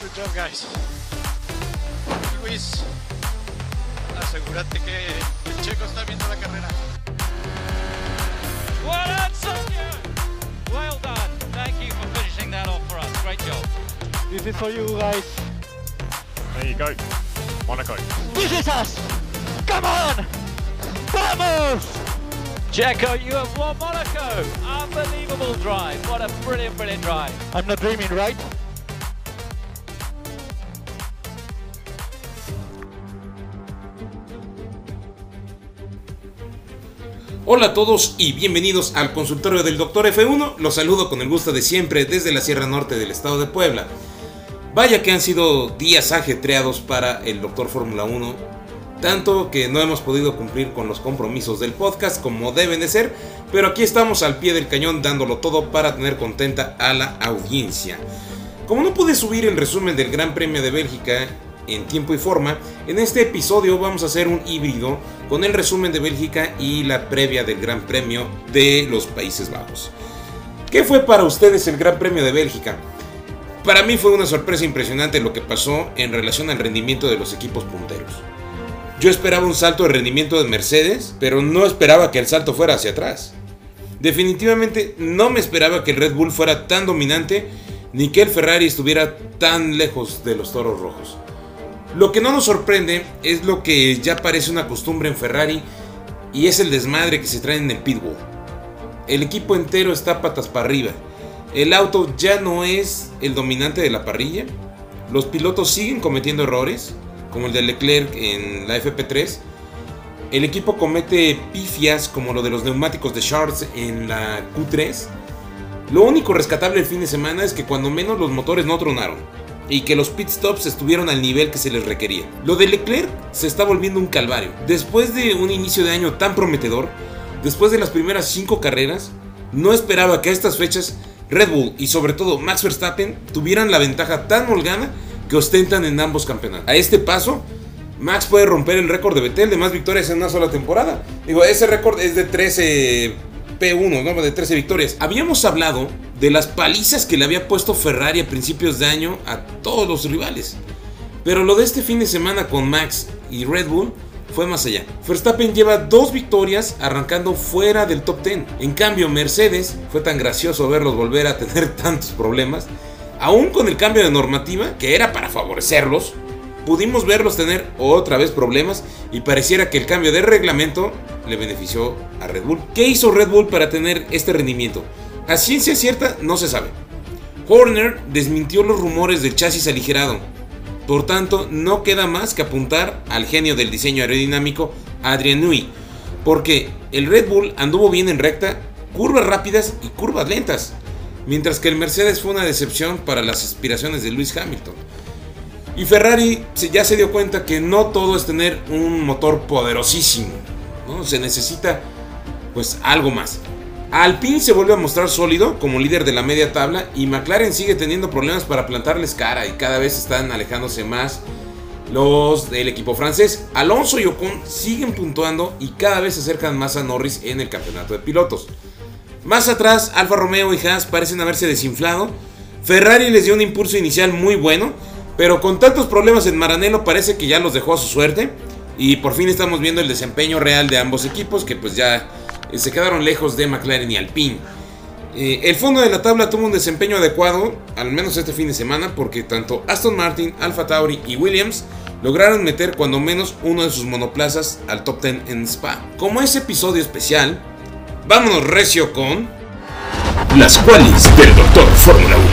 Good job, guys. Luis, asegúrate que el checo está viendo la carrera. Well done, Sergio. Well done. Thank you for finishing that off for us. Great job. This is for you guys. There you go. Monaco. This is us! Come on! Vamos! Checo, you have won Monaco. Unbelievable drive. What a brilliant, brilliant drive. I'm not dreaming, right? Hola a todos y bienvenidos al consultorio del Dr. F1. Los saludo con el gusto de siempre desde la Sierra Norte del estado de Puebla. Vaya que han sido días ajetreados para el Dr. Fórmula 1, tanto que no hemos podido cumplir con los compromisos del podcast como deben de ser, pero aquí estamos al pie del cañón dándolo todo para tener contenta a la audiencia. Como no pude subir el resumen del Gran Premio de Bélgica en tiempo y forma, en este episodio vamos a hacer un híbrido con el resumen de Bélgica y la previa del Gran Premio de los Países Bajos. ¿Qué fue para ustedes el Gran Premio de Bélgica? Para mí fue una sorpresa impresionante lo que pasó en relación al rendimiento de los equipos punteros. Yo esperaba un salto de rendimiento de Mercedes, pero no esperaba que el salto fuera hacia atrás. Definitivamente no me esperaba que el Red Bull fuera tan dominante ni que el Ferrari estuviera tan lejos de los toros rojos. Lo que no nos sorprende es lo que ya parece una costumbre en Ferrari y es el desmadre que se traen en el pitbull. El equipo entero está patas para arriba. El auto ya no es el dominante de la parrilla. Los pilotos siguen cometiendo errores, como el de Leclerc en la FP3. El equipo comete pifias como lo de los neumáticos de Charles en la Q3. Lo único rescatable el fin de semana es que cuando menos los motores no tronaron y que los pit stops estuvieron al nivel que se les requería. Lo de Leclerc se está volviendo un calvario. Después de un inicio de año tan prometedor, después de las primeras 5 carreras, no esperaba que a estas fechas Red Bull y sobre todo Max Verstappen tuvieran la ventaja tan holgada que ostentan en ambos campeonatos. A este paso, Max puede romper el récord de Vettel de más victorias en una sola temporada. Digo, ese récord es de 13 P1, ¿no? De 13 victorias. Habíamos hablado de las palizas que le había puesto Ferrari a principios de año a todos los rivales. Pero lo de este fin de semana con Max y Red Bull fue más allá. Verstappen lleva dos victorias arrancando fuera del top 10. En cambio, Mercedes fue tan gracioso verlos volver a tener tantos problemas. Aún con el cambio de normativa, que era para favorecerlos, pudimos verlos tener otra vez problemas y pareciera que el cambio de reglamento le benefició a Red Bull. ¿Qué hizo Red Bull para tener este rendimiento? A ciencia cierta no se sabe. Horner desmintió los rumores del chasis aligerado. Por tanto, no queda más que apuntar al genio del diseño aerodinámico, Adrian Newey, porque el Red Bull anduvo bien en recta, curvas rápidas y curvas lentas, mientras que el Mercedes fue una decepción para las aspiraciones de Lewis Hamilton. Y Ferrari ya se dio cuenta que no todo es tener un motor poderosísimo, ¿no? se necesita pues algo más. Alpine se vuelve a mostrar sólido como líder de la media tabla y McLaren sigue teniendo problemas para plantarles cara y cada vez están alejándose más los del equipo francés. Alonso y Ocon siguen puntuando y cada vez se acercan más a Norris en el campeonato de pilotos. Más atrás, Alfa Romeo y Haas parecen haberse desinflado. Ferrari les dio un impulso inicial muy bueno, pero con tantos problemas en Maranello parece que ya los dejó a su suerte. Y por fin estamos viendo el desempeño real de ambos equipos que pues ya se quedaron lejos de McLaren y Alpine. Eh, el fondo de la tabla tuvo un desempeño adecuado, al menos este fin de semana, porque tanto Aston Martin, Alfa Tauri y Williams lograron meter cuando menos uno de sus monoplazas al top 10 en Spa. Como es episodio especial, vámonos recio con las cuales del Doctor Fórmula 1.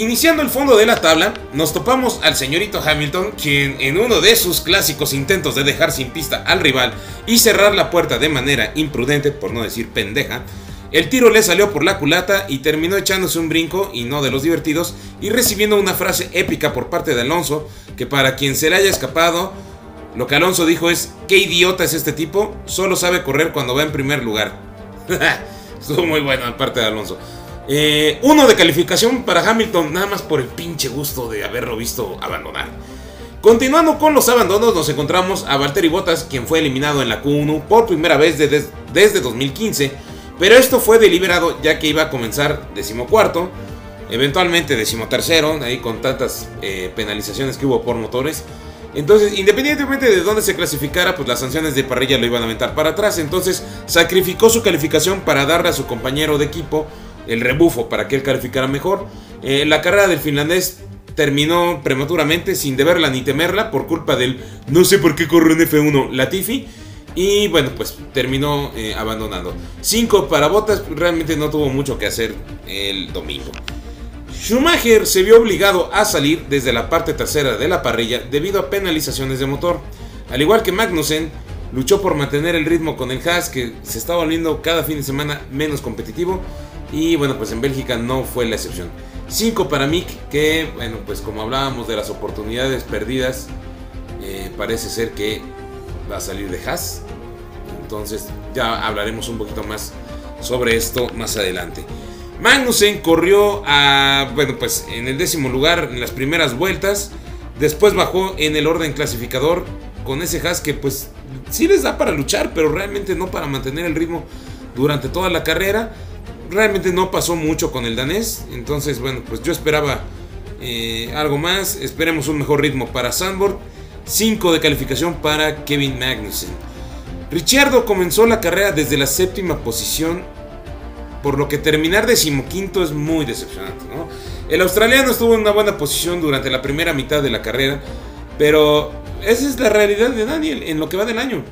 Iniciando el fondo de la tabla, nos topamos al señorito Hamilton, quien en uno de sus clásicos intentos de dejar sin pista al rival y cerrar la puerta de manera imprudente, por no decir pendeja, el tiro le salió por la culata y terminó echándose un brinco, y no de los divertidos, y recibiendo una frase épica por parte de Alonso, que para quien se le haya escapado, lo que Alonso dijo es, ¿qué idiota es este tipo? Solo sabe correr cuando va en primer lugar. Estuvo muy bueno la parte de Alonso. Eh, uno de calificación para Hamilton, nada más por el pinche gusto de haberlo visto abandonar. Continuando con los abandonos, nos encontramos a Valtteri Bottas, quien fue eliminado en la Q1 por primera vez desde, desde 2015, Pero esto fue deliberado ya que iba a comenzar decimocuarto, eventualmente decimotercero, ahí con tantas eh, penalizaciones que hubo por motores. Entonces, independientemente de dónde se clasificara, pues las sanciones de parrilla lo iban a aventar para atrás. Entonces, sacrificó su calificación para darle a su compañero de equipo el rebufo para que él calificara mejor. Eh, la carrera del finlandés terminó prematuramente sin deberla ni temerla por culpa del no sé por qué corrió en F1 Latifi. Y bueno, pues terminó eh, abandonando. 5 para Botas, realmente no tuvo mucho que hacer el domingo. Schumacher se vio obligado a salir desde la parte trasera de la parrilla debido a penalizaciones de motor. Al igual que Magnussen, luchó por mantener el ritmo con el Haas que se está volviendo cada fin de semana menos competitivo y bueno, pues en Bélgica no fue la excepción. 5 para Mick, que bueno, pues como hablábamos de las oportunidades perdidas, eh, parece ser que va a salir de Haas. Entonces ya hablaremos un poquito más sobre esto más adelante. Magnussen corrió a, bueno, pues en el décimo lugar en las primeras vueltas. Después bajó en el orden clasificador con ese Haas que pues sí les da para luchar, pero realmente no para mantener el ritmo durante toda la carrera. Realmente no pasó mucho con el danés. Entonces, bueno, pues yo esperaba eh, algo más. Esperemos un mejor ritmo para Sandborg. 5 de calificación para Kevin Magnussen. Ricciardo comenzó la carrera desde la séptima posición por lo que terminar decimoquinto es muy decepcionante. ¿no? El australiano estuvo en una buena posición durante la primera mitad de la carrera, pero esa es la realidad de Daniel en lo que va del año.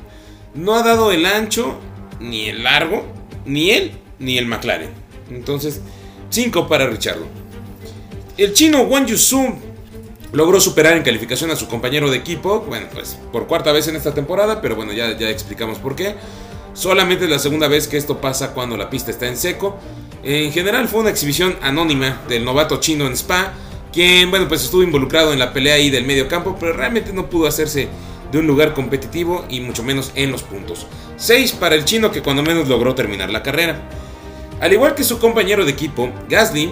No ha dado el ancho, ni el largo, ni él, ni el McLaren. Entonces, 5 para Richardo. El chino Wang Yusu logró superar en calificación a su compañero de equipo, bueno, pues por cuarta vez en esta temporada, pero bueno, ya, ya explicamos por qué. Solamente es la segunda vez que esto pasa cuando la pista está en seco. En general fue una exhibición anónima del novato chino en Spa, quien bueno pues estuvo involucrado en la pelea ahí del medio campo, pero realmente no pudo hacerse de un lugar competitivo y mucho menos en los puntos. 6 para el chino que cuando menos logró terminar la carrera. Al igual que su compañero de equipo, Gasly,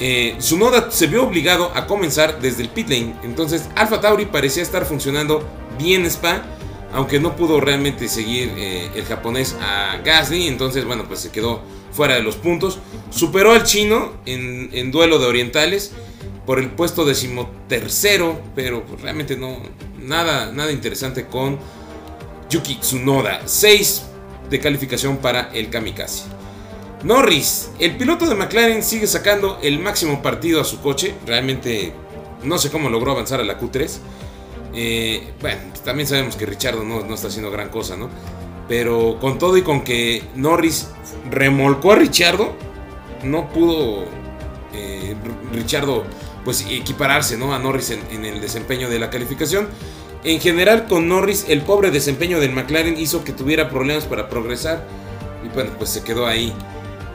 eh, Noda se vio obligado a comenzar desde el pit lane, entonces Alpha Tauri parecía estar funcionando bien Spa, aunque no pudo realmente seguir eh, el japonés a Gasly, entonces bueno, pues se quedó fuera de los puntos. Superó al chino en, duelo de orientales por el puesto decimotercero, pero pues realmente no, nada, nada interesante con Yuki Tsunoda. 6 de calificación para el Kamikaze. Norris, el piloto de McLaren sigue sacando el máximo partido a su coche, realmente no sé cómo logró avanzar a la Q3. Eh, bueno, también sabemos que Richardo no, no, está haciendo gran cosa, ¿no? Pero con todo y con que Norris remolcó a Richardo, no pudo eh, Richardo pues equipararse ¿no? a Norris en, el desempeño de la calificación. En general con Norris el pobre desempeño del McLaren hizo que tuviera problemas para progresar y bueno pues se quedó ahí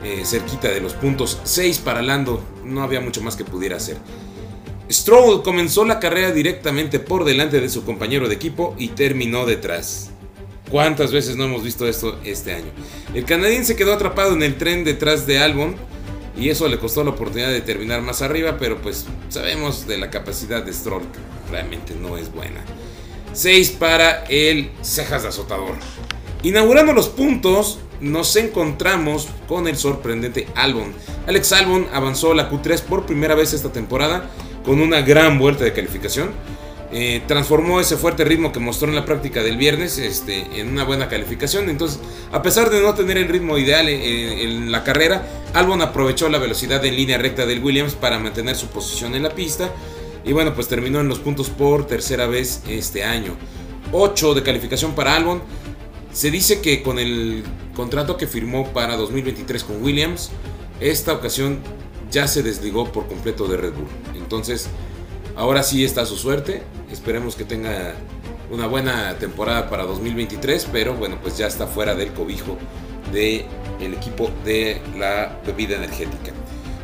eh, cerquita de los puntos 6 para Lando, no había mucho más que pudiera hacer. Stroll comenzó la carrera directamente por delante de su compañero de equipo y terminó detrás. ¿Cuántas veces no hemos visto esto este año? El canadiense quedó atrapado en el tren detrás de Albon y eso le costó la oportunidad de terminar más arriba, pero pues sabemos de la capacidad de Stroll que realmente no es buena. 6 para el cejas de azotador. Inaugurando los puntos, nos encontramos con el sorprendente Albon. Alex Albon avanzó la Q3 por primera vez esta temporada con una gran vuelta de calificación. Eh, transformó ese fuerte ritmo que mostró en la práctica del viernes este, en una buena calificación. Entonces, a pesar de no tener el ritmo ideal en, la carrera, Albon aprovechó la velocidad en línea recta del Williams para mantener su posición en la pista. Y bueno, pues terminó en los puntos por tercera vez este año. 8 de calificación para Albon. Se dice que con el contrato que firmó para 2023 con Williams, esta ocasión ya se desligó por completo de Red Bull. Entonces, ahora sí está su suerte. Esperemos que tenga una buena temporada para 2023, pero bueno, pues ya está fuera del cobijo del el equipo de la bebida energética.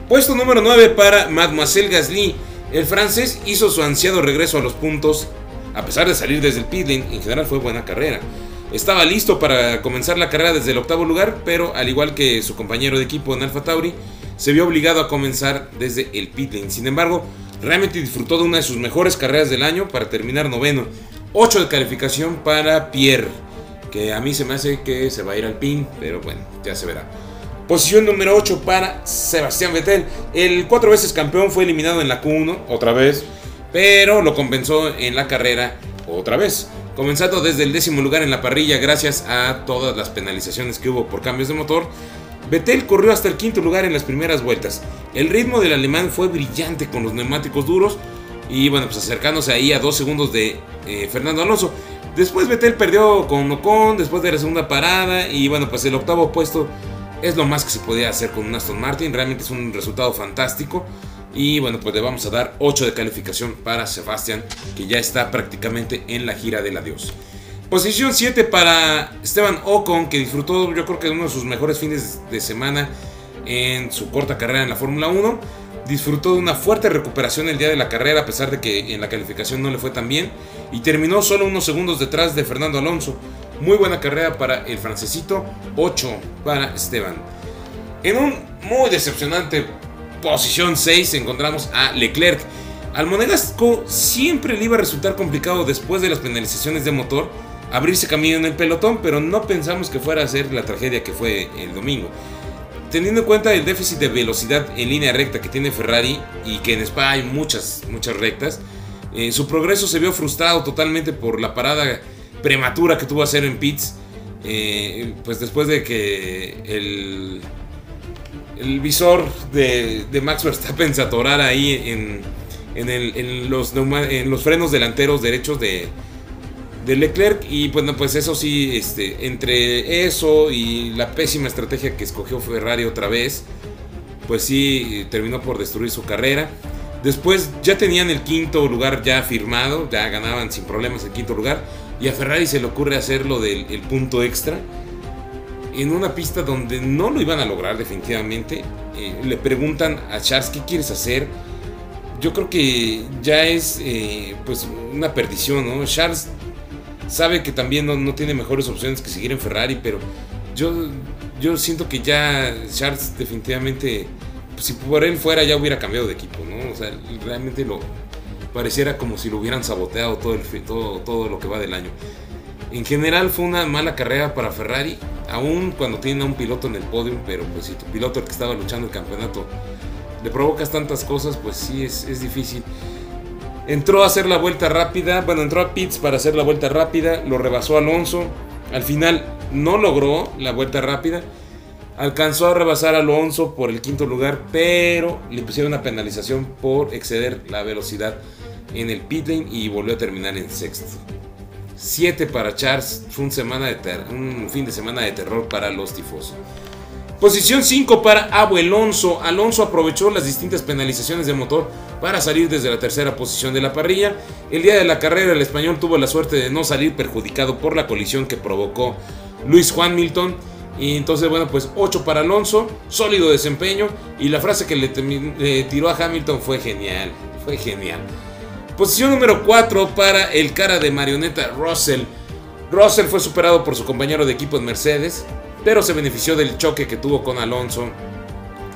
Puesto número 9 para Mademoiselle Gasly. El francés hizo su ansiado regreso a los puntos, a pesar de salir desde el pit en general fue buena carrera. Estaba listo para comenzar la carrera desde el octavo lugar, pero al igual que su compañero de equipo en Alfa Tauri, se vio obligado a comenzar desde el pit lane. Sin embargo, realmente disfrutó de una de sus mejores carreras del año para terminar noveno. 8 de calificación para Pierre, que a mí se me hace que se va a ir al pin, pero bueno, ya se verá. Posición número 8 para Sebastián Vettel. El cuatro veces campeón fue eliminado en la Q1, otra vez, pero lo compensó en la carrera otra vez. Comenzando desde el décimo lugar en la parrilla gracias a todas las penalizaciones que hubo por cambios de motor. Vettel corrió hasta el quinto lugar en las primeras vueltas. El ritmo del alemán fue brillante con los neumáticos duros y bueno, pues acercándose ahí a dos segundos de eh, Fernando Alonso. Después Vettel perdió con Ocon después de la segunda parada y bueno, pues el octavo puesto es lo más que se podía hacer con un Aston Martin. Realmente es un resultado fantástico. Y bueno, pues le vamos a dar 8 de calificación para Sebastián, que ya está prácticamente en la gira del adiós. Posición 7 para Esteban Ocon, que disfrutó yo creo que uno de sus mejores fines de semana en su corta carrera en la Fórmula 1. Disfrutó de una fuerte recuperación el día de la carrera, a pesar de que en la calificación no le fue tan bien. Y terminó solo unos segundos detrás de Fernando Alonso. Muy buena carrera para el francesito, 8 para Esteban. En un muy decepcionante posición 6 encontramos a Leclerc. Al monegasco siempre le iba a resultar complicado después de las penalizaciones de motor abrirse camino en el pelotón, pero no pensamos que fuera a ser la tragedia que fue el domingo. Teniendo en cuenta el déficit de velocidad en línea recta que tiene Ferrari y que en Spa hay muchas, muchas rectas, eh, su progreso se vio frustrado totalmente por la parada prematura que tuvo que hacer en pits. Eh, pues después de que el, el visor de, de, Max Verstappen se atorara ahí en, en, el, en, los, en los frenos delanteros derechos de, de Leclerc. Y bueno pues eso sí este entre eso y la pésima estrategia que escogió Ferrari otra vez pues sí terminó por destruir su carrera. Después ya tenían el quinto lugar ya firmado ya ganaban sin problemas el quinto lugar. Y a Ferrari se le ocurre hacerlo del el punto extra en una pista donde no lo iban a lograr definitivamente eh, le preguntan a Charles qué quieres hacer yo creo que ya es eh, pues una perdición no Charles sabe que también no, tiene mejores opciones que seguir en Ferrari, pero yo, yo siento que ya Charles definitivamente, pues, si por él fuera ya hubiera cambiado de equipo, ¿no? O sea, realmente lo pareciera como si lo hubieran saboteado todo, el, todo, todo lo que va del año. En general fue una mala carrera para Ferrari, aún cuando tiene a un piloto en el podio, pero pues si tu piloto el que estaba luchando el campeonato le provocas tantas cosas, pues sí es, es difícil. Entró a hacer la vuelta rápida, bueno, entró a Pitts para hacer la vuelta rápida, lo rebasó Alonso. Al final no logró la vuelta rápida. Alcanzó a rebasar a Alonso por el quinto lugar, pero le pusieron una penalización por exceder la velocidad en el pit lane y volvió a terminar en sexto. 7 para Charles, fue un, fin de semana de terror para los tifosos. Posición 5 para Abu Alonso. Alonso aprovechó las distintas penalizaciones de motor para salir desde la tercera posición de la parrilla. El día de la carrera el español tuvo la suerte de no salir perjudicado por la colisión que provocó Luis Juan Milton. Y entonces, bueno, pues 8 para Alonso, sólido desempeño. Y la frase que le tiró a Hamilton fue genial, fue genial. Posición número 4 para el cara de marioneta Russell. Russell fue superado por su compañero de equipo en Mercedes pero se benefició del choque que tuvo con Alonso,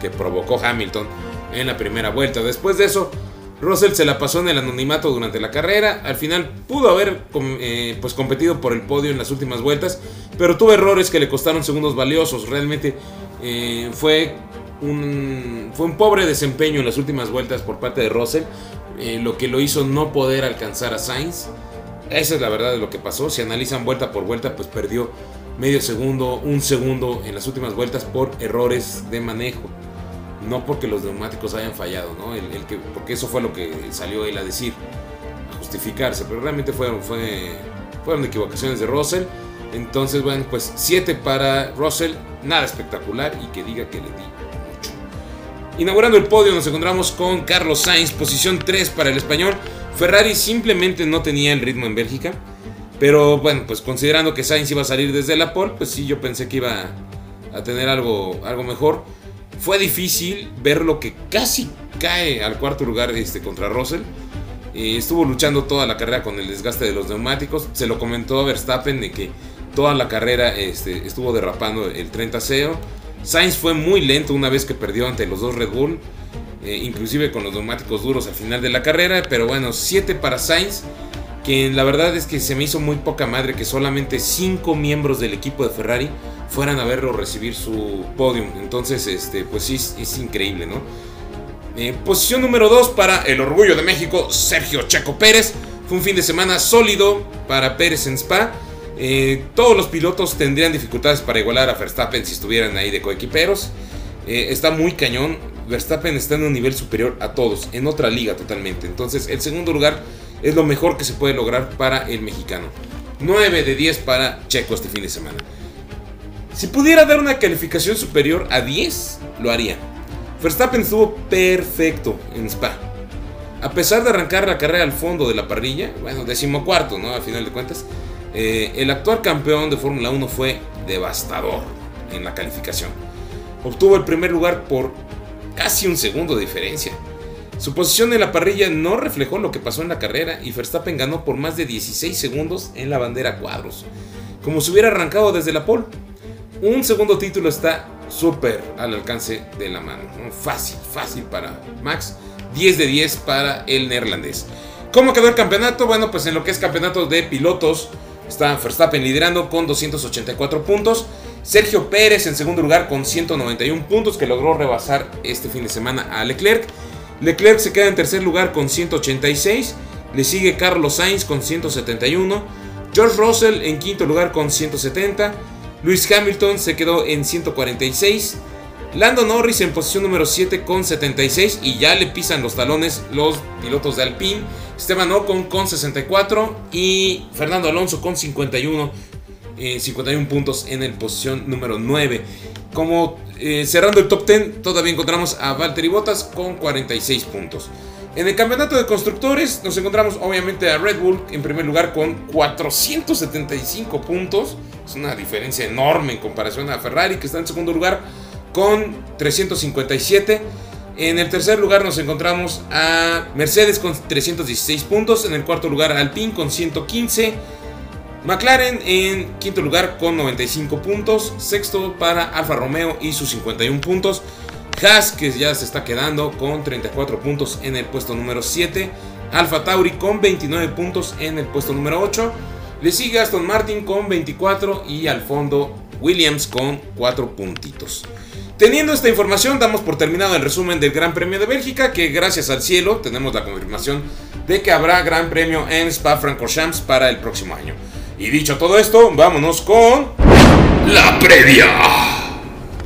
que provocó Hamilton en la primera vuelta. Después de eso, Russell se la pasó en el anonimato durante la carrera. Al final pudo haber eh, pues competido por el podio en las últimas vueltas, pero tuvo errores que le costaron segundos valiosos. Realmente eh, fue, un, fue un pobre desempeño en las últimas vueltas por parte de Russell, eh, lo que lo hizo no poder alcanzar a Sainz. Esa es la verdad de lo que pasó. Si analizan vuelta por vuelta, pues perdió medio segundo, un segundo en las últimas vueltas por errores de manejo. No porque los neumáticos hayan fallado, ¿no? El, que, porque eso fue lo que salió él a decir, a justificarse. Pero realmente fueron, fue, fueron equivocaciones de Russell. Entonces, bueno, pues 7 para Russell, nada espectacular y que diga que le di. Inaugurando el podio nos encontramos con Carlos Sainz, posición 3 para el español. Ferrari simplemente no tenía el ritmo en Bélgica. Pero bueno, pues considerando que Sainz iba a salir desde la pole, pues sí, yo pensé que iba a tener algo, algo mejor. Fue difícil ver lo que casi cae al cuarto lugar este, contra Russell. Eh, estuvo luchando toda la carrera con el desgaste de los neumáticos. Se lo comentó a Verstappen de que toda la carrera este, estuvo derrapando el 30 SEO. Sainz fue muy lento una vez que perdió ante los dos Red Bull. Eh, inclusive con los neumáticos duros al final de la carrera. Pero bueno, 7 para Sainz que la verdad es que se me hizo muy poca madre que solamente 5 miembros del equipo de Ferrari fueran a verlo recibir su podium. Entonces, este, pues sí, es increíble, ¿no? Eh, posición número 2 para el orgullo de México, Sergio Checo Pérez. Fue un fin de semana sólido para Pérez en Spa. Eh, todos los pilotos tendrían dificultades para igualar a Verstappen si estuvieran ahí de coequiperos. Eh, está muy cañón. Verstappen está en un nivel superior a todos, en otra liga totalmente. Entonces, el segundo lugar es lo mejor que se puede lograr para el mexicano. 9 de 10 para Checo este fin de semana. Si pudiera dar una calificación superior a 10, lo haría. Verstappen estuvo perfecto en Spa. A pesar de arrancar la carrera al fondo de la parrilla, bueno, decimocuarto, ¿no? Al final de cuentas, eh, el actual campeón de Fórmula 1 fue devastador en la calificación. Obtuvo el primer lugar por casi un segundo de diferencia. Su posición en la parrilla no reflejó lo que pasó en la carrera y Verstappen ganó por más de 16 segundos en la bandera cuadros, como si hubiera arrancado desde la pole. Un segundo título está súper al alcance de la mano. Fácil, fácil para Max. 10 de 10 para el neerlandés. ¿Cómo quedó el campeonato? Bueno, pues en lo que es campeonato de pilotos, está Verstappen liderando con 284 puntos. Sergio Pérez en segundo lugar con 191 puntos que logró rebasar este fin de semana a Leclerc. Leclerc se queda en tercer lugar con 186. Le sigue Carlos Sainz con 171. George Russell en quinto lugar con 170. Luis Hamilton se quedó en 146. Lando Norris en posición número 7 con 76 y ya le pisan los talones los pilotos de Alpine. Esteban Ocon con 64 y Fernando Alonso con 51 51 eh, puntos en el posición número 9. Como eh, cerrando el top 10, todavía encontramos a Valtteri Bottas con 46 puntos. En el campeonato de constructores nos encontramos obviamente a Red Bull en primer lugar con 475 puntos. Es una diferencia enorme en comparación a Ferrari que está en segundo lugar con 357. En el tercer lugar nos encontramos a Mercedes con 316 puntos. En el cuarto lugar Alpine con 115. McLaren en quinto lugar con 95 puntos. Sexto para Alfa Romeo y sus 51 puntos. Haas que ya se está quedando con 34 puntos en el puesto número 7. Alfa Tauri con 29 puntos en el puesto número 8. Le sigue Aston Martin con 24 y al fondo Williams con 4 puntitos. Teniendo esta información, damos por terminado el resumen del Gran Premio de Bélgica, que gracias al cielo tenemos la confirmación de que habrá Gran Premio en Spa-Francorchamps para el próximo año. Y dicho todo esto, vámonos con la previa.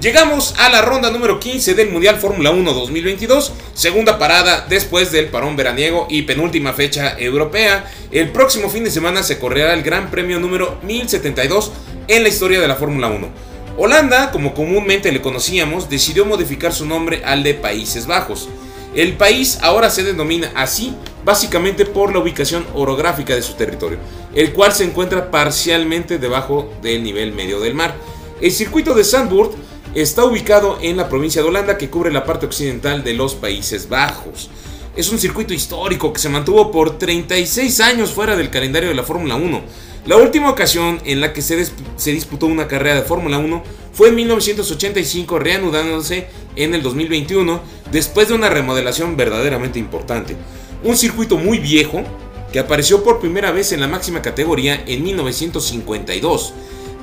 Llegamos a la ronda número 15 del Mundial Fórmula 1 2022, segunda parada después del parón veraniego y penúltima fecha europea. El próximo fin de semana se correrá el Gran Premio número 1072 en la historia de la Fórmula 1. Holanda, como comúnmente le conocíamos, decidió modificar su nombre al de Países Bajos. El país ahora se denomina así básicamente por la ubicación orográfica de su territorio, el cual se encuentra parcialmente debajo del nivel medio del mar. El circuito de Zandvoort está ubicado en la provincia de Holanda que cubre la parte occidental de los Países Bajos. Es un circuito histórico que se mantuvo por 36 años fuera del calendario de la Fórmula 1. La última ocasión en la que se, disputó una carrera de Fórmula 1 fue en 1985, reanudándose en el 2021 después de una remodelación verdaderamente importante. Un circuito muy viejo que apareció por primera vez en la máxima categoría en 1952,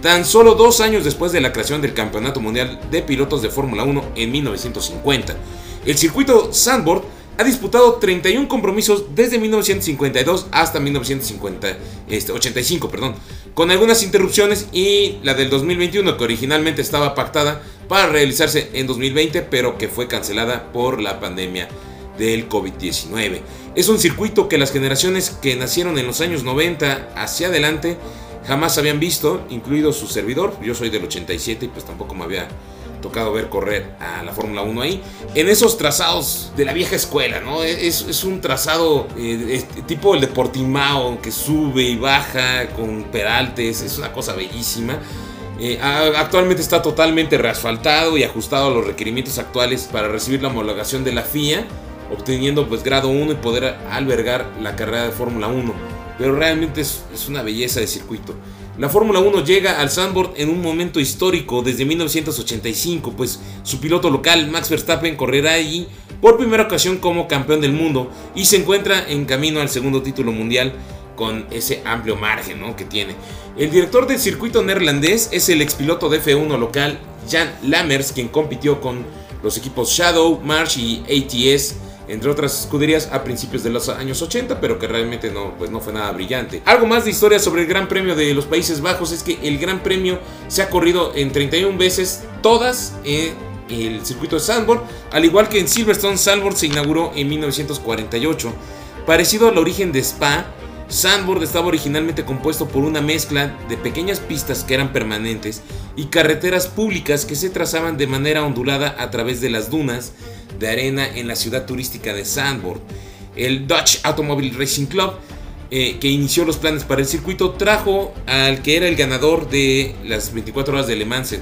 tan solo dos años después de la creación del Campeonato Mundial de Pilotos de Fórmula 1 en 1950. El circuito Sandboard ha disputado 31 compromisos desde 1952 hasta 1985, este, con algunas interrupciones y la del 2021 que originalmente estaba pactada para realizarse en 2020 pero que fue cancelada por la pandemia del COVID-19. Es un circuito que las generaciones que nacieron en los años 90 hacia adelante jamás habían visto, incluido su servidor. Yo soy del 87 y pues tampoco me había tocado ver correr a la Fórmula 1 ahí. En esos trazados de la vieja escuela, ¿no? Es, un trazado eh, tipo el de Portimao que sube y baja con peraltes, es una cosa bellísima. Eh, actualmente está totalmente reasfaltado y ajustado a los requerimientos actuales para recibir la homologación de la FIA obteniendo pues grado 1 y poder albergar la carrera de Fórmula 1. Pero realmente es, una belleza de circuito. La Fórmula 1 llega al Sandboard en un momento histórico desde 1985, pues su piloto local Max Verstappen correrá allí por primera ocasión como campeón del mundo y se encuentra en camino al segundo título mundial con ese amplio margen ¿no? que tiene. El director del circuito neerlandés es el expiloto de F1 local Jan Lammers, quien compitió con los equipos Shadow, March y ATS entre otras escuderías a principios de los años 80, pero que realmente no, pues no fue nada brillante. Algo más de historia sobre el Gran Premio de los Países Bajos es que el Gran Premio se ha corrido en 31 veces, todas en el circuito de Sandboard, al igual que en Silverstone, Sandboard se inauguró en 1948. Parecido al origen de Spa, Sandboard estaba originalmente compuesto por una mezcla de pequeñas pistas que eran permanentes y carreteras públicas que se trazaban de manera ondulada a través de las dunas de arena en la ciudad turística de Sandboard. El Dutch Automobile Racing Club, eh, que inició los planes para el circuito, trajo al que era el ganador de las 24 horas de Le Mans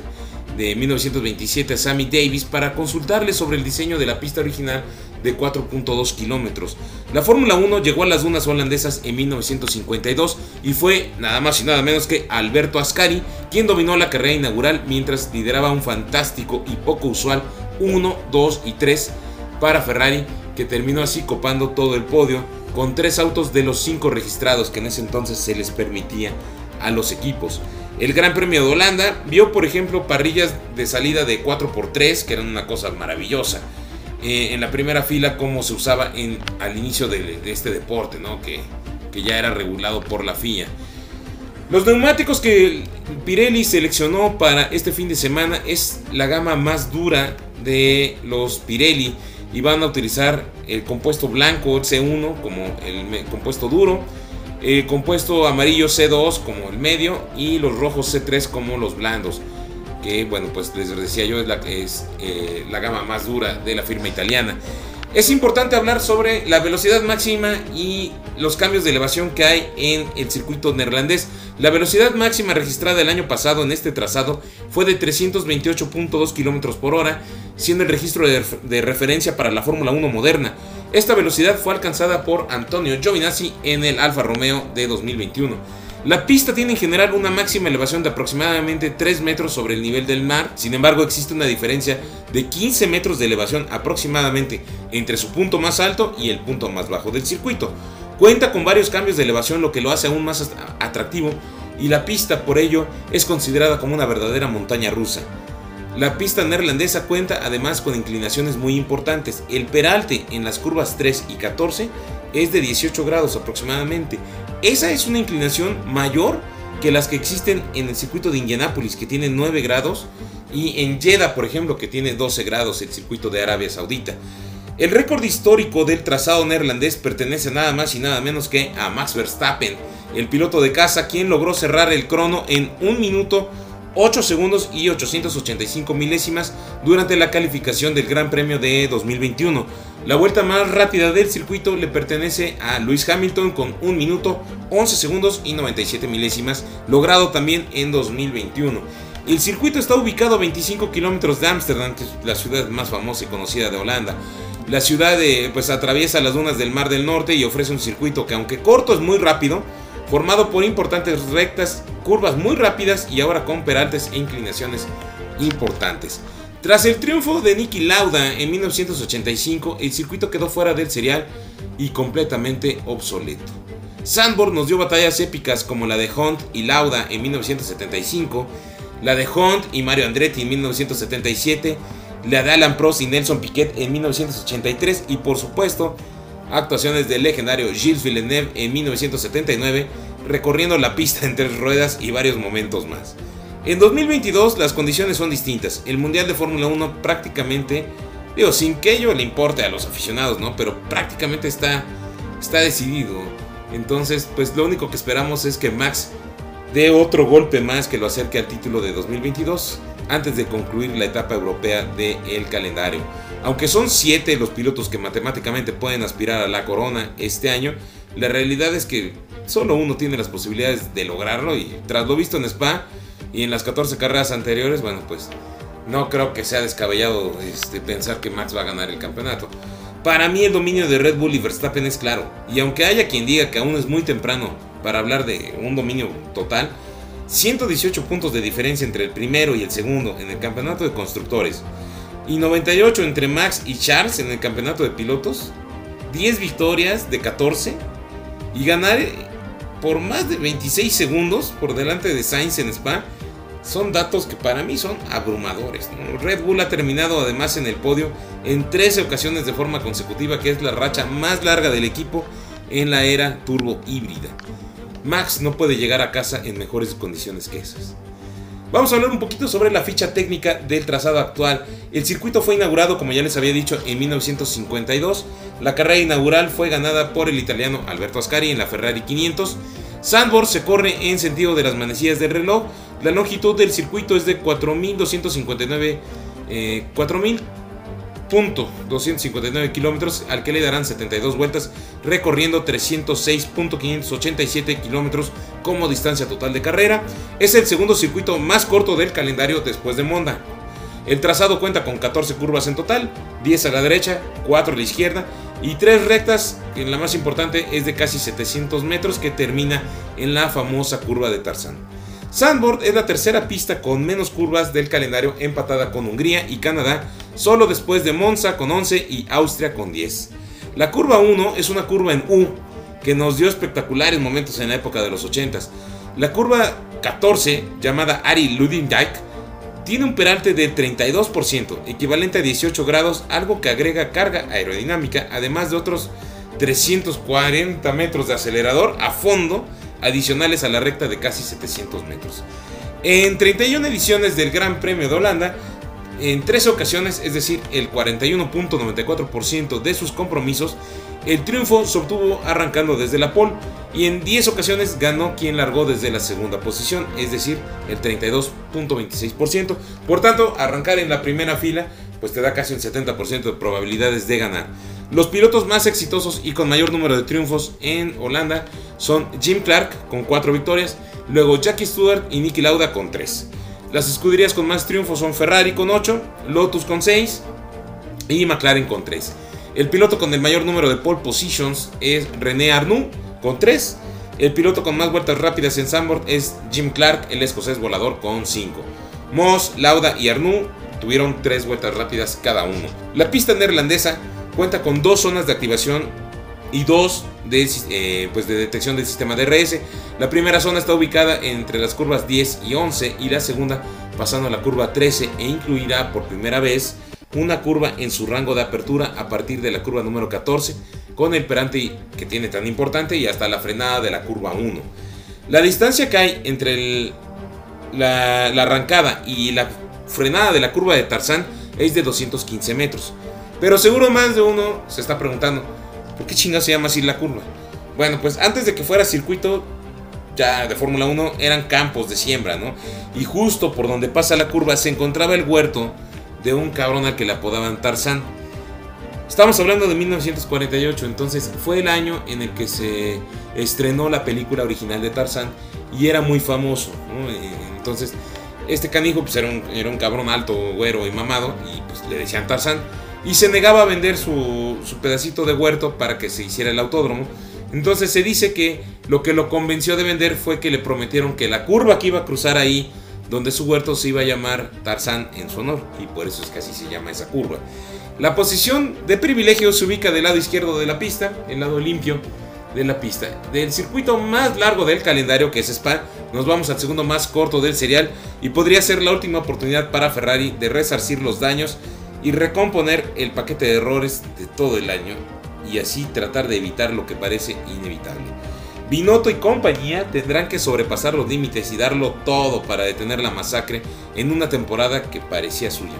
de 1927 a Sammy Davis para consultarle sobre el diseño de la pista original de 4.2 kilómetros. La Fórmula 1 llegó a las dunas holandesas en 1952 y fue nada más y nada menos que Alberto Ascari quien dominó la carrera inaugural mientras lideraba un fantástico y poco usual 1, 2 y 3 para Ferrari que terminó así copando todo el podio con tres autos de los cinco registrados que en ese entonces se les permitía a los equipos. El Gran Premio de Holanda vio, por ejemplo, parrillas de salida de 4x3, que eran una cosa maravillosa. Eh, en la primera fila, como se usaba en, al inicio de, este deporte, ¿no? que, que, ya era regulado por la FIA. Los neumáticos que Pirelli seleccionó para este fin de semana es la gama más dura de los Pirelli y van a utilizar el compuesto blanco C1 como el compuesto duro el compuesto amarillo C2 como el medio y los rojos C3 como los blandos. Que bueno, pues les decía yo, es la, es, eh, la gama más dura de la firma italiana. Es importante hablar sobre la velocidad máxima y los cambios de elevación que hay en el circuito neerlandés. La velocidad máxima registrada el año pasado en este trazado fue de 328.2 km por hora, siendo el registro de, de referencia para la Fórmula 1 moderna. Esta velocidad fue alcanzada por Antonio Giovinazzi en el Alfa Romeo de 2021. La pista tiene en general una máxima elevación de aproximadamente 3 metros sobre el nivel del mar, sin embargo existe una diferencia de 15 metros de elevación aproximadamente entre su punto más alto y el punto más bajo del circuito. Cuenta con varios cambios de elevación lo que lo hace aún más atractivo y la pista por ello es considerada como una verdadera montaña rusa. La pista neerlandesa cuenta además con inclinaciones muy importantes. El peralte en las curvas 3 y 14 es de 18 grados aproximadamente. Esa es una inclinación mayor que las que existen en el circuito de Indianápolis, que tiene 9 grados, y en Jeddah, por ejemplo, que tiene 12 grados, el circuito de Arabia Saudita. El récord histórico del trazado neerlandés pertenece nada más y nada menos que a Max Verstappen, el piloto de casa, quien logró cerrar el crono en 1 minuto 8 segundos y 885 milésimas durante la calificación del Gran Premio de 2021. La vuelta más rápida del circuito le pertenece a Lewis Hamilton con 1 minuto 11 segundos y 97 milésimas, logrado también en 2021. El circuito está ubicado a 25 kilómetros de Ámsterdam, que es la ciudad más famosa y conocida de Holanda. La ciudad pues, atraviesa las dunas del Mar del Norte y ofrece un circuito que aunque corto es muy rápido, formado por importantes rectas, curvas muy rápidas y ahora con peraltes e inclinaciones importantes. Tras el triunfo de Niki Lauda en 1985, el circuito quedó fuera del serial y completamente obsoleto. Sandborn nos dio batallas épicas como la de Hunt y Lauda en 1975, la de Hunt y Mario Andretti en 1977, la de Alan Prost y Nelson Piquet en 1983 y por supuesto actuaciones del legendario Gilles Villeneuve en 1979, recorriendo la pista en tres ruedas y varios momentos más. En 2022 las condiciones son distintas. El Mundial de Fórmula 1 prácticamente, digo, sin que ello le importe a los aficionados, ¿no? Pero prácticamente está, está decidido. Entonces, pues lo único que esperamos es que Max dé otro golpe más que lo acerque al título de 2022 antes de concluir la etapa europea del calendario. Aunque son 7 los pilotos que matemáticamente pueden aspirar a la corona este año, la realidad es que solo uno tiene las posibilidades de lograrlo y tras lo visto en Spa y en las 14 carreras anteriores, bueno, pues no creo que sea descabellado este, pensar que Max va a ganar el campeonato. Para mí el dominio de Red Bull y Verstappen es claro, y aunque haya quien diga que aún es muy temprano para hablar de un dominio total, 118 puntos de diferencia entre el primero y el segundo en el campeonato de constructores y 98 entre Max y Charles en el campeonato de pilotos, 10 victorias de 14 y ganar por más de 26 segundos por delante de Sainz en Spa son datos que para mí son abrumadores. Red Bull ha terminado además en el podio en 13 ocasiones de forma consecutiva, que es la racha más larga del equipo en la era turbo híbrida. Max no puede llegar a casa en mejores condiciones que esas. Vamos a hablar un poquito sobre la ficha técnica del trazado actual. El circuito fue inaugurado, como ya les había dicho, en 1952. La carrera inaugural fue ganada por el italiano Alberto Ascari en la Ferrari 500. Sandborn se corre en sentido de las manecillas del reloj. La longitud del circuito es de 4.259 eh, 4.259 kilómetros, al que le darán 72 vueltas, recorriendo 306.587 kilómetros como distancia total de carrera. Es el segundo circuito más corto del calendario después de Monda. El trazado cuenta con 14 curvas en total, 10 a la derecha, 4 a la izquierda y 3 rectas, que la más importante es de casi 700 metros que termina en la famosa curva de Tarzán. Sandboard es la tercera pista con menos curvas del calendario empatada con Hungría y Canadá, solo después de Monza con 11 y Austria con 10. La curva 1 es una curva en U que nos dio espectaculares momentos en la época de los 80s. La curva 14, llamada Ari Ludendijk, tiene un peralte del 32%, equivalente a 18 grados, algo que agrega carga aerodinámica, además de otros 340 metros de acelerador a fondo adicionales a la recta de casi 700 metros. En 31 ediciones del Gran Premio de Holanda, en tres ocasiones, es decir, el 41.94% de sus compromisos, el triunfo se obtuvo arrancando desde la pole y en 10 ocasiones ganó quien largó desde la segunda posición, es decir, el 32.26%. Por tanto, arrancar en la primera fila pues te da casi un 70% de probabilidades de ganar. Los pilotos más exitosos y con mayor número de triunfos en Holanda son Jim Clark con 4 victorias, luego Jackie Stewart y Nicky Lauda con 3. Las escuderías con más triunfos son Ferrari con 8, Lotus con 6 y McLaren con 3. El piloto con el mayor número de pole positions es René Arnoux con 3. El piloto con más vueltas rápidas en Sandboard es Jim Clark, el escocés volador, con 5. Moss, Lauda y Arnoux tuvieron 3 vueltas rápidas cada uno. La pista neerlandesa cuenta con dos zonas de activación y dos de, eh, pues de detección del sistema DRS. La primera zona está ubicada entre las curvas 10 y 11 y la segunda pasando a la curva 13 e incluirá por primera vez una curva en su rango de apertura a partir de la curva número 14 con el perante que tiene tan importante y hasta la frenada de la curva 1. La distancia que hay entre la, la arrancada y la frenada de la curva de Tarzán es de 215 metros. Pero seguro más de uno se está preguntando, ¿por qué chingados se llama así la curva? Bueno, pues antes de que fuera circuito ya de Fórmula 1 eran campos de siembra, ¿no? Y justo por donde pasa la curva se encontraba el huerto de un cabrón al que le apodaban Tarzán. Estamos hablando de 1948, entonces fue el año en el que se estrenó la película original de Tarzán y era muy famoso, ¿no? Entonces, este canijo pues era un, era un cabrón alto, güero y mamado y pues le decían Tarzán y se negaba a vender su, pedacito de huerto para que se hiciera el autódromo. Entonces se dice que lo que lo convenció de vender fue que le prometieron que la curva que iba a cruzar ahí, donde su huerto se iba a llamar Tarzán en su honor, y por eso es que así se llama esa curva. La posición de privilegio se ubica del lado izquierdo de la pista, el lado limpio de la pista. Del circuito más largo del calendario, que es Spa, nos vamos al segundo más corto del serial y podría ser la última oportunidad para Ferrari de resarcir los daños y recomponer el paquete de errores de todo el año y así tratar de evitar lo que parece inevitable. Binotto y compañía tendrán que sobrepasar los límites y darlo todo para detener la masacre en una temporada que parecía suya.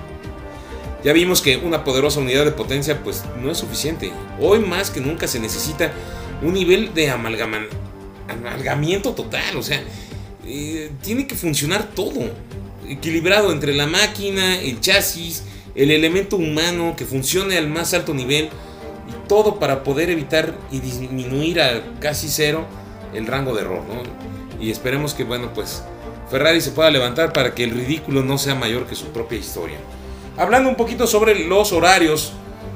Ya vimos que una poderosa unidad de potencia pues no es suficiente. Hoy más que nunca se necesita un nivel de amalgamiento total, o sea, eh, tiene que funcionar todo, equilibrado entre la máquina, el chasis, el elemento humano que funcione al más alto nivel y todo para poder evitar y disminuir a casi cero el rango de error. Y esperemos que, bueno, pues Ferrari se pueda levantar para que el ridículo no sea mayor que su propia historia. Hablando un poquito sobre los horarios,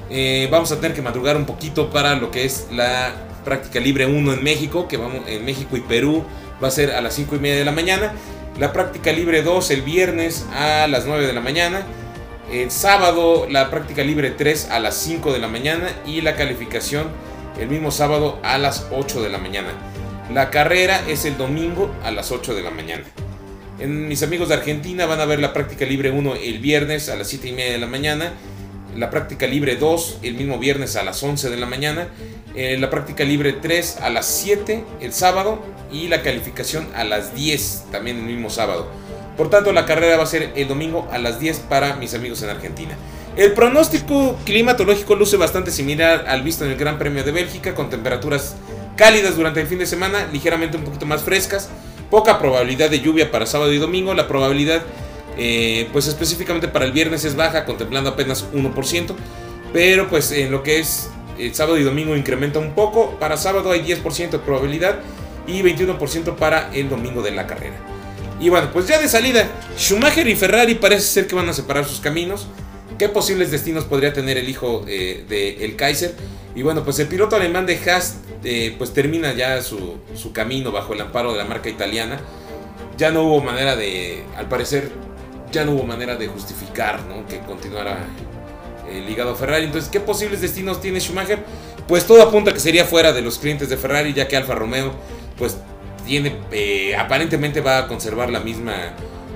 eh, vamos a tener que madrugar un poquito para lo que es la práctica libre 1 en México, que vamos en México y Perú va a ser a las 5 y media de la mañana. La práctica libre 2 el viernes a las 9 de la mañana el sábado la práctica libre 3 a las 5 de la mañana y la calificación el mismo sábado a las 8 de la mañana. La carrera es el domingo a las 8 de la mañana. En mis amigos de Argentina van a ver la práctica libre 1 el viernes a las 7 y media de la mañana. La práctica libre 2 el mismo viernes a las 11 de la mañana. Eh, la práctica libre 3 a las 7 el sábado. Y la calificación a las 10 también el mismo sábado. Por tanto, la carrera va a ser el domingo a las 10 para mis amigos en Argentina. El pronóstico climatológico luce bastante similar al visto en el Gran Premio de Bélgica, con temperaturas cálidas durante el fin de semana, ligeramente un poquito más frescas, poca probabilidad de lluvia para sábado y domingo, la probabilidad eh, pues específicamente para el viernes es baja, contemplando apenas 1%, pero pues en lo que es el sábado y domingo incrementa un poco, para sábado hay 10% de probabilidad y 21% para el domingo de la carrera. Y bueno, pues ya de salida, Schumacher y Ferrari parece ser que van a separar sus caminos. ¿Qué posibles destinos podría tener el hijo eh, de el Kaiser? Y bueno, pues el piloto alemán de Haas eh, pues termina ya su, camino bajo el amparo de la marca italiana. Ya no hubo manera de, al parecer, ya no hubo manera de justificar ¿no? que continuara eh, ligado a Ferrari. Entonces, ¿qué posibles destinos tiene Schumacher? Pues todo apunta que sería fuera de los clientes de Ferrari, ya que Alfa Romeo pues tiene, eh, aparentemente va a conservar la misma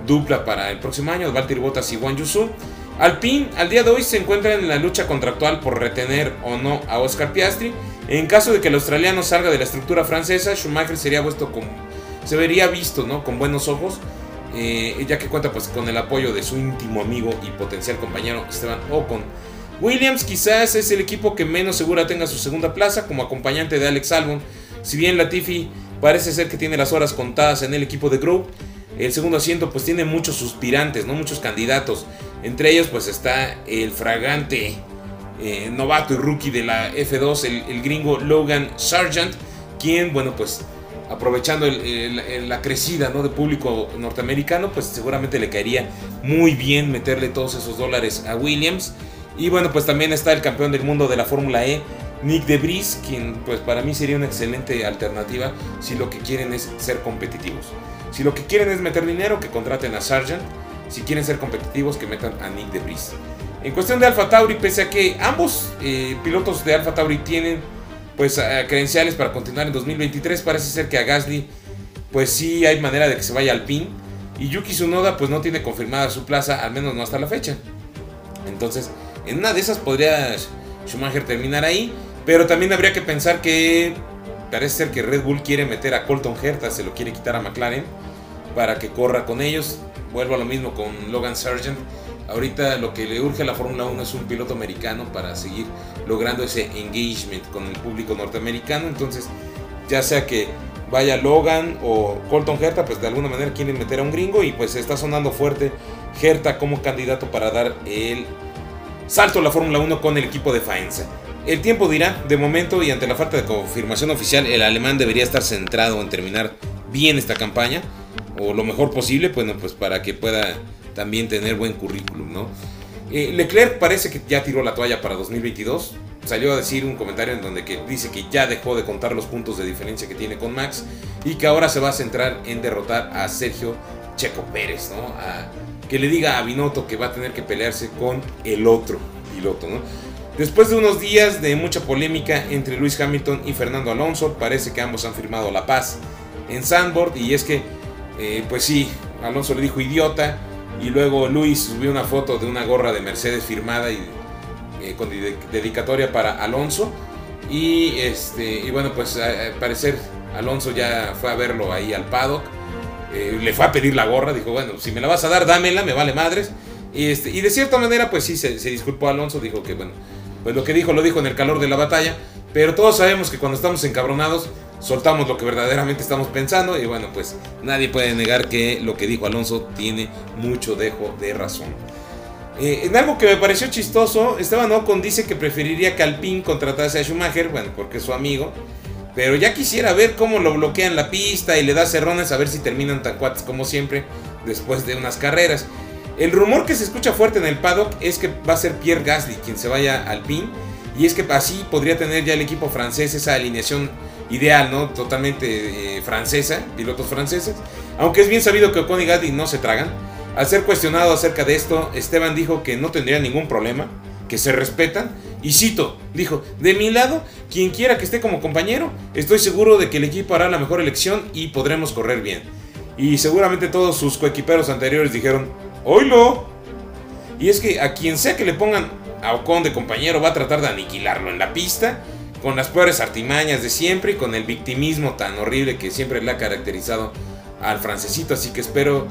dupla para el próximo año, Valtteri Bottas y Juan Yusu. Alpine al día de hoy se encuentra en la lucha contractual por retener o no a Oscar Piastri. En caso de que el australiano salga de la estructura francesa, Schumacher sería puesto con, se vería visto ¿no? con buenos ojos, eh, ya que cuenta pues, con el apoyo de su íntimo amigo y potencial compañero Esteban Ocon. Williams quizás es el equipo que menos segura tenga su segunda plaza como acompañante de Alex Albon. Si bien Latifi parece ser que tiene las horas contadas en el equipo de Group, el segundo asiento pues tiene muchos suspirantes, ¿no? muchos candidatos. Entre ellos pues está el fragante eh, novato y rookie de la F2, el, gringo Logan Sargent, quien, bueno, pues aprovechando la crecida ¿no? de público norteamericano, pues seguramente le caería muy bien meterle todos esos dólares a Williams. Y bueno, pues también está el campeón del mundo de la Fórmula E, Nick DeVries, quien pues para mí sería una excelente alternativa si lo que quieren es ser competitivos. Si lo que quieren es meter dinero, que contraten a Sargent. Si quieren ser competitivos, que metan a Nick DeVries. En cuestión de Alfa Tauri, pese a que ambos eh, pilotos de Alfa Tauri tienen pues credenciales para continuar en 2023, parece ser que a Gasly pues sí hay manera de que se vaya al PIN. Y Yuki Tsunoda pues no tiene confirmada su plaza, al menos no hasta la fecha. Entonces, en una de esas podría Schumacher terminar ahí. Pero también habría que pensar que parece ser que Red Bull quiere meter a Colton Herta, se lo quiere quitar a McLaren para que corra con ellos. Vuelvo a lo mismo con Logan Sargent. Ahorita lo que le urge a la Fórmula 1 es un piloto americano para seguir logrando ese engagement con el público norteamericano. Entonces, ya sea que vaya Logan o Colton Herta, pues de alguna manera quieren meter a un gringo y pues está sonando fuerte Herta como candidato para dar el salto a la Fórmula 1 con el equipo de Faenza. El tiempo dirá, de momento y ante la falta de confirmación oficial, el alemán debería estar centrado en terminar bien esta campaña, o lo mejor posible, bueno, pues para que pueda también tener buen currículum, ¿no? Eh, Leclerc parece que ya tiró la toalla para 2022. Salió a decir un comentario en donde que dice que ya dejó de contar los puntos de diferencia que tiene con Max y que ahora se va a centrar en derrotar a Sergio Checo Pérez, ¿no? que le diga a Binotto que va a tener que pelearse con el otro piloto, ¿no? Después de unos días de mucha polémica entre Luis Hamilton y Fernando Alonso, parece que ambos han firmado la paz en Sandboard y es que, eh, pues sí, Alonso le dijo idiota y luego Luis subió una foto de una gorra de Mercedes firmada y eh, con dedicatoria para Alonso. Y este y bueno pues al parecer Alonso ya fue a verlo ahí al paddock eh, le fue a pedir la gorra dijo bueno si me la vas a dar dámela me vale madres y, este, y de cierta manera pues sí se, se disculpó Alonso dijo que bueno pues lo que dijo lo dijo en el calor de la batalla, pero todos sabemos que cuando estamos encabronados soltamos lo que verdaderamente estamos pensando y bueno, pues nadie puede negar que lo que dijo Alonso tiene mucho dejo de razón. Eh, en algo que me pareció chistoso, Esteban Ocon dice que preferiría que Alpine contratase a Schumacher, bueno, porque es su amigo, pero ya quisiera ver cómo lo bloquean la pista y le da cerrones a ver si terminan tan cuates como siempre después de unas carreras. El rumor que se escucha fuerte en el paddock es que va a ser Pierre Gasly quien se vaya al PIN. Y es que así podría tener ya el equipo francés esa alineación ideal, ¿no? Totalmente eh, francesa, pilotos franceses. Aunque es bien sabido que Ocon y Gasly no se tragan. Al ser cuestionado acerca de esto, Esteban dijo que no tendría ningún problema, que se respetan Y cito, dijo, de mi lado, quien quiera que esté como compañero, estoy seguro de que el equipo hará la mejor elección y podremos correr bien. Y seguramente todos sus coequiperos anteriores dijeron, ¡Oilo! Y es que a quien sea que le pongan a Ocon de compañero va a tratar de aniquilarlo en la pista, con las peores artimañas de siempre y con el victimismo tan horrible que siempre le ha caracterizado al francesito. Así que espero,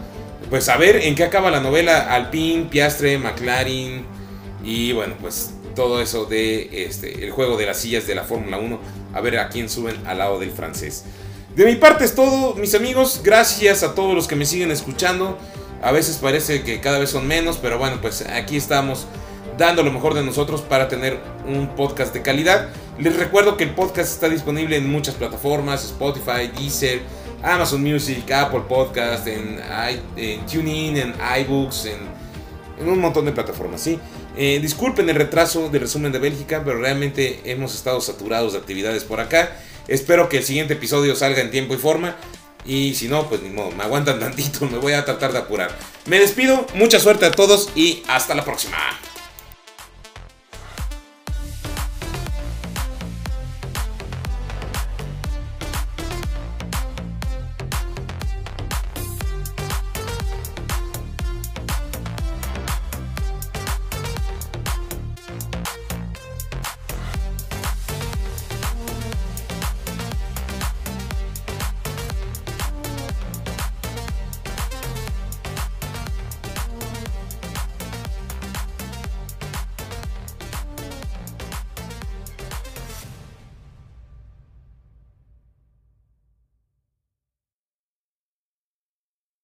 pues, a ver en qué acaba la novela Alpine, Piastre, McLaren y bueno, pues todo eso de este, el juego de las sillas de la Fórmula 1. A ver a quién suben al lado del francés. De mi parte es todo, mis amigos. Gracias a todos los que me siguen escuchando. A veces parece que cada vez son menos, pero bueno, pues aquí estamos dando lo mejor de nosotros para tener un podcast de calidad. Les recuerdo que el podcast está disponible en muchas plataformas, Spotify, Deezer, Amazon Music, Apple Podcast, en, en TuneIn, en iBooks, en, en, un montón de plataformas, ¿sí? Eh, disculpen el retraso del resumen de Bélgica, pero realmente hemos estado saturados de actividades por acá. Espero que el siguiente episodio salga en tiempo y forma. Y si no, pues ni modo, me aguantan tantito, me voy a tratar de apurar. Me despido, mucha suerte a todos y hasta la próxima.